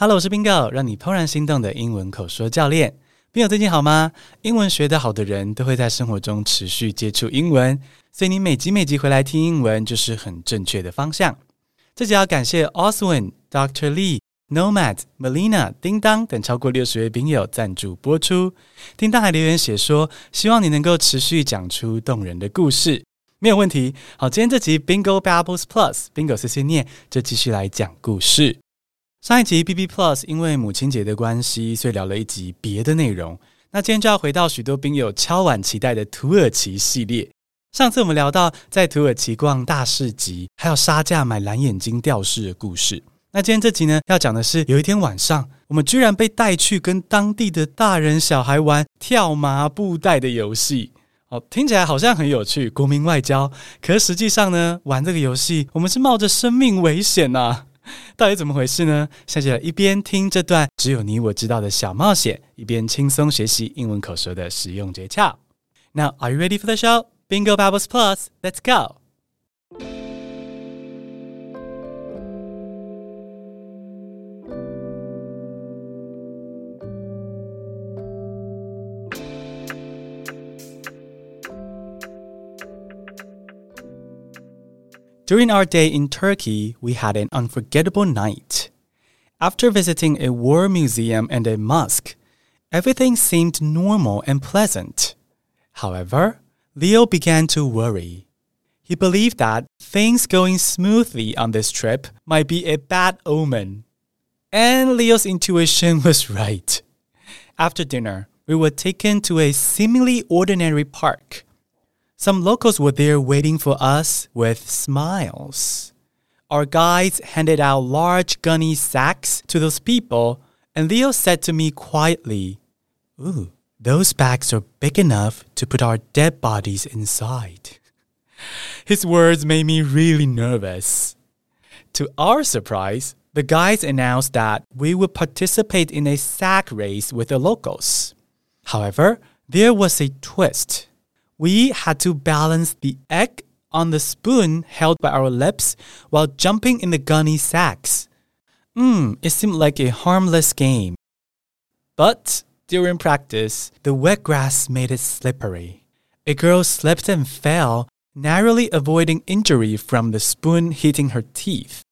Hello，我是 Bingo，让你怦然心动的英文口说教练。Bingo 最近好吗？英文学得好的人都会在生活中持续接触英文，所以你每集每集回来听英文就是很正确的方向。这集要感谢 Oswin、Dr. Lee、Nomad、Melina、叮当等超过六十位 Bingo 赞助播出。叮当还留言写说，希望你能够持续讲出动人的故事，没有问题。好，今天这集 Bingo Babbles Plus，Bingo 碎碎念就继续来讲故事。上一集 BB Plus 因为母亲节的关系，所以聊了一集别的内容。那今天就要回到许多兵友敲碗期待的土耳其系列。上次我们聊到在土耳其逛大市集，还有杀价买蓝眼睛吊饰的故事。那今天这集呢，要讲的是有一天晚上，我们居然被带去跟当地的大人小孩玩跳麻布袋的游戏。哦，听起来好像很有趣，国民外交。可是实际上呢，玩这个游戏，我们是冒着生命危险呐、啊。到底怎么回事呢？现在就一边听这段只有你我知道的小冒险，一边轻松学习英文口说的实用诀窍。Now, are you ready for the show? Bingo Babbles Plus, let's go! During our day in Turkey, we had an unforgettable night. After visiting a war museum and a mosque, everything seemed normal and pleasant. However, Leo began to worry. He believed that things going smoothly on this trip might be a bad omen. And Leo's intuition was right. After dinner, we were taken to a seemingly ordinary park. Some locals were there waiting for us with smiles. Our guides handed out large gunny sacks to those people, and Leo said to me quietly, Ooh, those bags are big enough to put our dead bodies inside. His words made me really nervous. To our surprise, the guides announced that we would participate in a sack race with the locals. However, there was a twist. We had to balance the egg on the spoon held by our lips while jumping in the gunny sacks. Hmm, it seemed like a harmless game. But during practice, the wet grass made it slippery. A girl slipped and fell, narrowly avoiding injury from the spoon hitting her teeth.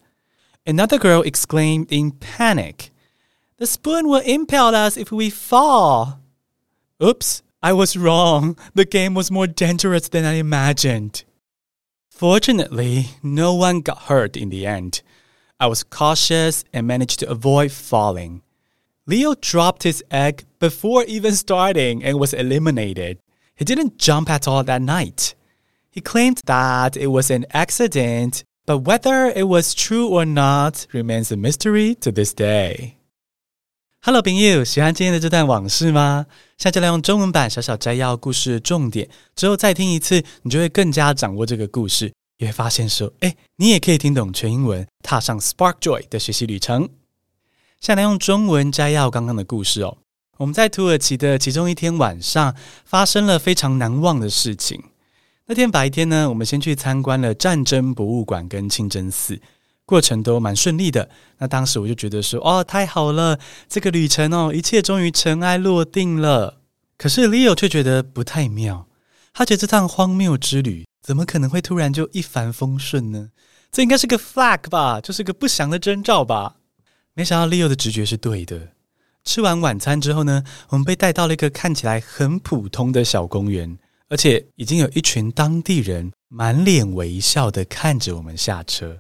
Another girl exclaimed in panic, The spoon will impale us if we fall. Oops, I was wrong. The game was more dangerous than I imagined. Fortunately, no one got hurt in the end. I was cautious and managed to avoid falling. Leo dropped his egg before even starting and was eliminated. He didn't jump at all that night. He claimed that it was an accident, but whether it was true or not remains a mystery to this day. Hello，朋友，喜欢今天的这段往事吗？现在来用中文版小小摘要故事的重点，之后再听一次，你就会更加掌握这个故事，也会发现说，哎，你也可以听懂全英文，踏上 Spark Joy 的学习旅程。现在来用中文摘要刚刚的故事哦。我们在土耳其的其中一天晚上，发生了非常难忘的事情。那天白天呢，我们先去参观了战争博物馆跟清真寺。过程都蛮顺利的，那当时我就觉得说，哦，太好了，这个旅程哦，一切终于尘埃落定了。可是 Leo 却觉得不太妙，他觉得这趟荒谬之旅怎么可能会突然就一帆风顺呢？这应该是个 flag 吧，就是个不祥的征兆吧。没想到 Leo 的直觉是对的。吃完晚餐之后呢，我们被带到了一个看起来很普通的小公园，而且已经有一群当地人满脸微笑的看着我们下车。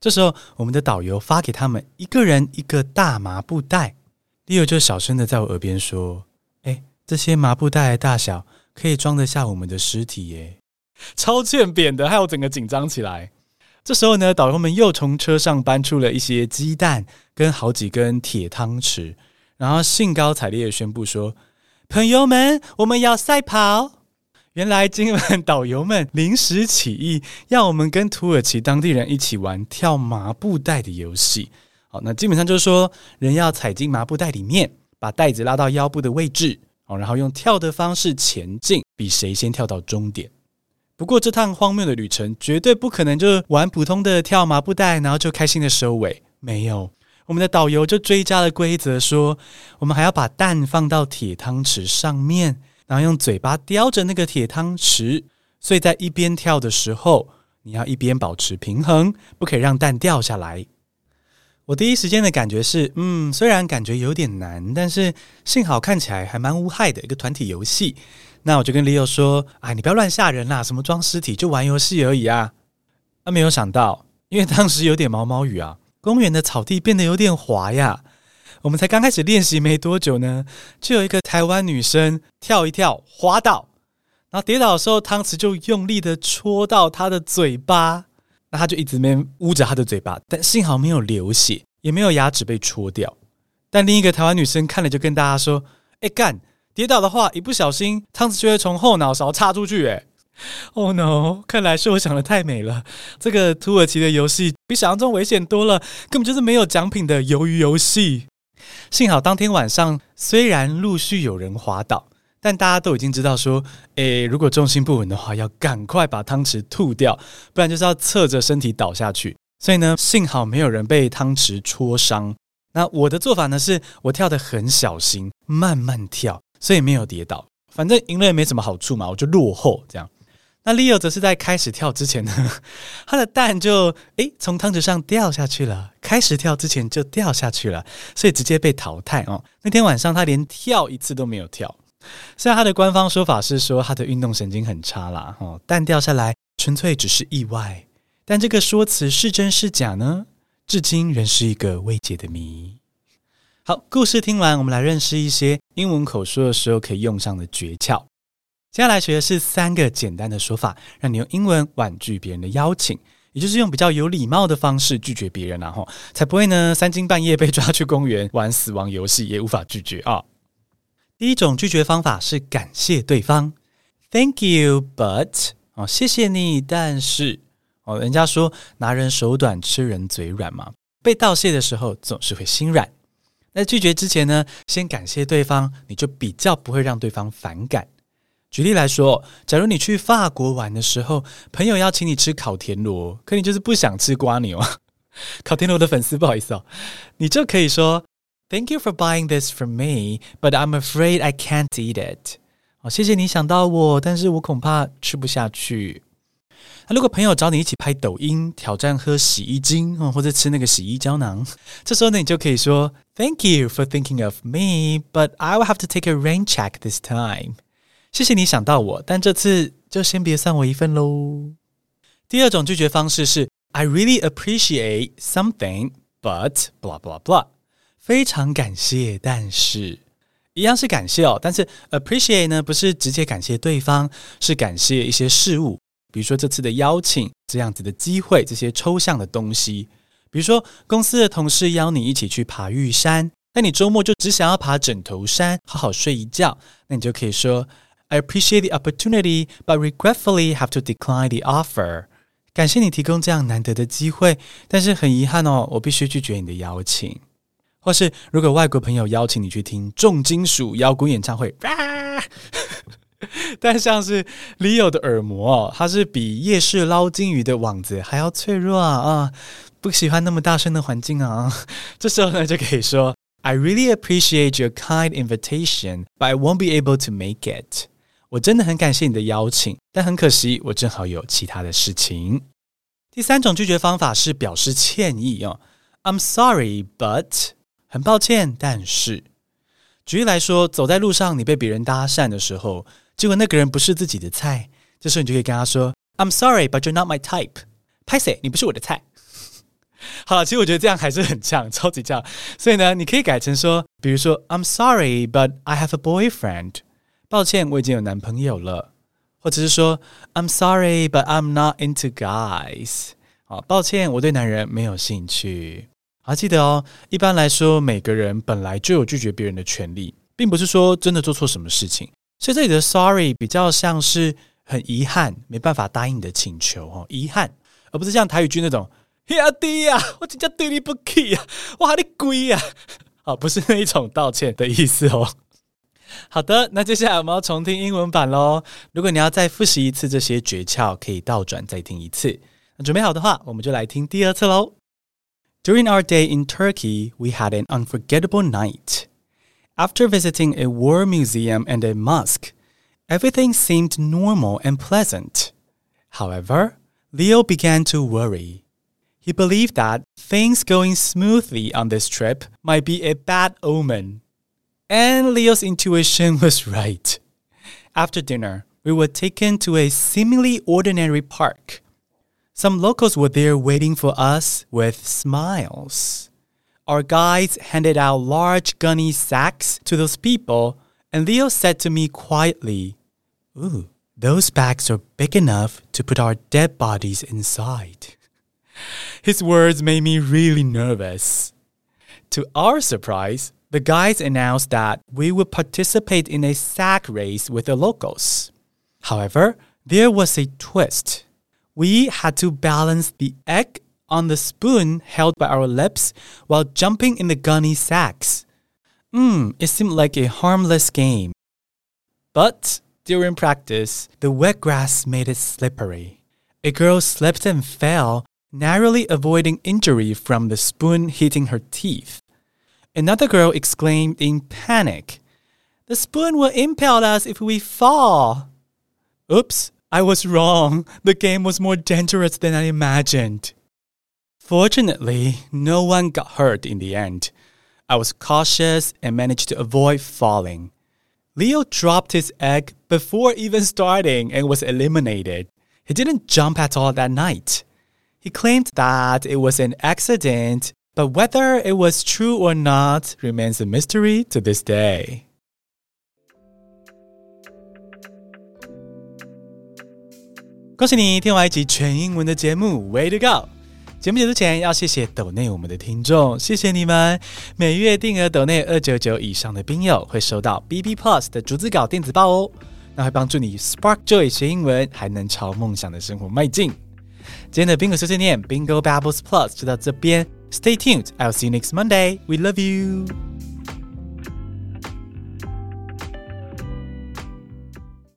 这时候，我们的导游发给他们一个人一个大麻布袋。Leo 就小声的在我耳边说：“哎，这些麻布袋的大小可以装得下我们的尸体耶，超欠扁的，害我整个紧张起来。”这时候呢，导游们又从车上搬出了一些鸡蛋跟好几根铁汤匙，然后兴高采烈的宣布说：“朋友们，我们要赛跑！”原来今晚导游们临时起意，要我们跟土耳其当地人一起玩跳麻布袋的游戏。好，那基本上就是说，人要踩进麻布袋里面，把袋子拉到腰部的位置，哦，然后用跳的方式前进，比谁先跳到终点。不过这趟荒谬的旅程绝对不可能就玩普通的跳麻布袋，然后就开心的收尾。没有，我们的导游就追加了规则，说我们还要把蛋放到铁汤匙上面，然后用嘴巴叼着那个铁汤匙，所以在一边跳的时候，你要一边保持平衡，不可以让蛋掉下来。我第一时间的感觉是，嗯，虽然感觉有点难，但是幸好看起来还蛮无害的一个团体游戏。那我就跟 Leo 说：“哎，你不要乱吓人啦，什么装尸体，就玩游戏而已啊。”啊，没有想到，因为当时有点毛毛雨啊，公园的草地变得有点滑呀。我们才刚开始练习没多久呢，就有一个台湾女生跳一跳滑倒，然后跌倒的时候，汤匙就用力的戳到她的嘴巴，那她就一直没捂着她的嘴巴，但幸好没有流血，也没有牙齿被戳掉。但另一个台湾女生看了就跟大家说：“哎，干！”跌倒的话，一不小心汤匙就会从后脑勺插出去。哎，Oh no！看来是我想的太美了。这个土耳其的游戏比想象中危险多了，根本就是没有奖品的鱿鱼游戏。幸好当天晚上虽然陆续有人滑倒，但大家都已经知道说，诶，如果重心不稳的话，要赶快把汤匙吐掉，不然就是要侧着身体倒下去。所以呢，幸好没有人被汤匙戳伤。那我的做法呢，是我跳得很小心，慢慢跳。所以没有跌倒，反正赢了也没什么好处嘛，我就落后这样。那 Leo 则是在开始跳之前呢，他的蛋就诶从汤匙上掉下去了，开始跳之前就掉下去了，所以直接被淘汰哦。那天晚上他连跳一次都没有跳。虽然他的官方说法是说他的运动神经很差啦，哦，蛋掉下来纯粹只是意外，但这个说辞是真是假呢？至今仍是一个未解的谜。好，故事听完，我们来认识一些英文口说的时候可以用上的诀窍。接下来学的是三个简单的说法，让你用英文婉拒别人的邀请，也就是用比较有礼貌的方式拒绝别人，然后才不会呢三更半夜被抓去公园玩死亡游戏，也无法拒绝啊。第一种拒绝方法是感谢对方，Thank you, but 哦，谢谢你，但是哦，人家说拿人手短，吃人嘴软嘛，被道谢的时候总是会心软。在拒绝之前呢，先感谢对方，你就比较不会让对方反感。举例来说，假如你去法国玩的时候，朋友要请你吃烤田螺，可你就是不想吃瓜牛。烤田螺的粉丝，不好意思哦，你就可以说 “Thank you for buying this for me, but I'm afraid I can't eat it。”哦，谢谢你想到我，但是我恐怕吃不下去。那如果朋友找你一起拍抖音，挑战喝洗衣精，或者吃那个洗衣胶囊，这时候呢，你就可以说 Thank you for thinking of me, but I will have to take a rain check this time。谢谢你想到我，但这次就先别算我一份喽。第二种拒绝方式是 I really appreciate something, but blah blah blah。非常感谢，但是一样是感谢哦，但是 appreciate 呢，不是直接感谢对方，是感谢一些事物。比如说这次的邀请，这样子的机会，这些抽象的东西。比如说公司的同事邀你一起去爬玉山，那你周末就只想要爬枕头山，好好睡一觉，那你就可以说 I appreciate the opportunity, but regretfully have to decline the offer。感谢你提供这样难得的机会，但是很遗憾哦，我必须拒绝你的邀请。或是如果外国朋友邀请你去听重金属摇滚演唱会，啊但像是 Leo 的耳膜哦，它是比夜市捞金鱼的网子还要脆弱啊啊！不喜欢那么大声的环境啊。这时候呢，就可以说 I really appreciate your kind invitation, but I won't be able to make it。 我真的很感谢你的邀请，但很可惜，我正好有其他的事情。第三种拒绝方法是表示歉意哦，I'm sorry, but 很抱歉，但是。举例来说，走在路上，你被别人搭讪的时候。结果那个人不是自己的菜，这时候你就可以跟他说：“I'm sorry, but you're not my type。”拍谢，你不是我的菜。好了，其实我觉得这样还是很呛，超级呛。所以呢，你可以改成说，比如说：“I'm sorry, but I have a boyfriend。”抱歉，我已经有男朋友了。或者是说：“I'm sorry, but I'm not into guys。”啊，抱歉，我对男人没有兴趣。好，记得哦，一般来说，每个人本来就有拒绝别人的权利，并不是说真的做错什么事情。所以这里的 sorry 比较像是很遗憾，没办法答应你的请求哦，遗憾，而不是像台语剧那种兄弟呀，我真正对你不起呀，我喊你鬼呀，啊，不是那一种道歉的意思哦。好的，那接下来我们要重听英文版喽。如果你要再复习一次这些诀窍，可以倒转再听一次。那准备好的话，我们就来听第二次喽。 During our day in Turkey, we had an unforgettable night. After visiting a war museum and a mosque, everything seemed normal and pleasant. However, Leo began to worry. He believed that things going smoothly on this trip might be a bad omen. And Leo's intuition was right. After dinner, we were taken to a seemingly ordinary park. Some locals were there waiting for us with smiles. Our guides handed out large gunny sacks to those people, and Leo said to me quietly, Ooh, those bags are big enough to put our dead bodies inside. His words made me really nervous. To our surprise, the guides announced that we would participate in a sack race with the locals. However, there was a twist. We had to balance the egg on the spoon held by our lips while jumping in the gunny sacks. Hmm, it seemed like a harmless game. But during practice, the wet grass made it slippery. A girl slipped and fell, narrowly avoiding injury from the spoon hitting her teeth. Another girl exclaimed in panic, The spoon will impale us if we fall. Oops, I was wrong. The game was more dangerous than I imagined. Fortunately, no one got hurt in the end. I was cautious and managed to avoid falling. Leo dropped his egg before even starting and was eliminated. He didn't jump at all that night. He claimed that it was an accident, whether it was true or not remains a mystery to this day. 恭喜你听完一集全英文的节目，Way to go！节目结束前要谢谢抖内我们的听众，谢谢你们！每月定额抖内二九九以上的宾友会收到 BB Plus 的逐字稿电子报哦，那会帮助你 Spark Joy 学英文，还能朝梦想的生活迈进。今天的宾狗碎碎念 Bingo Babbles Plus 就到这边，Stay tuned. I'll see you next Monday. We love you。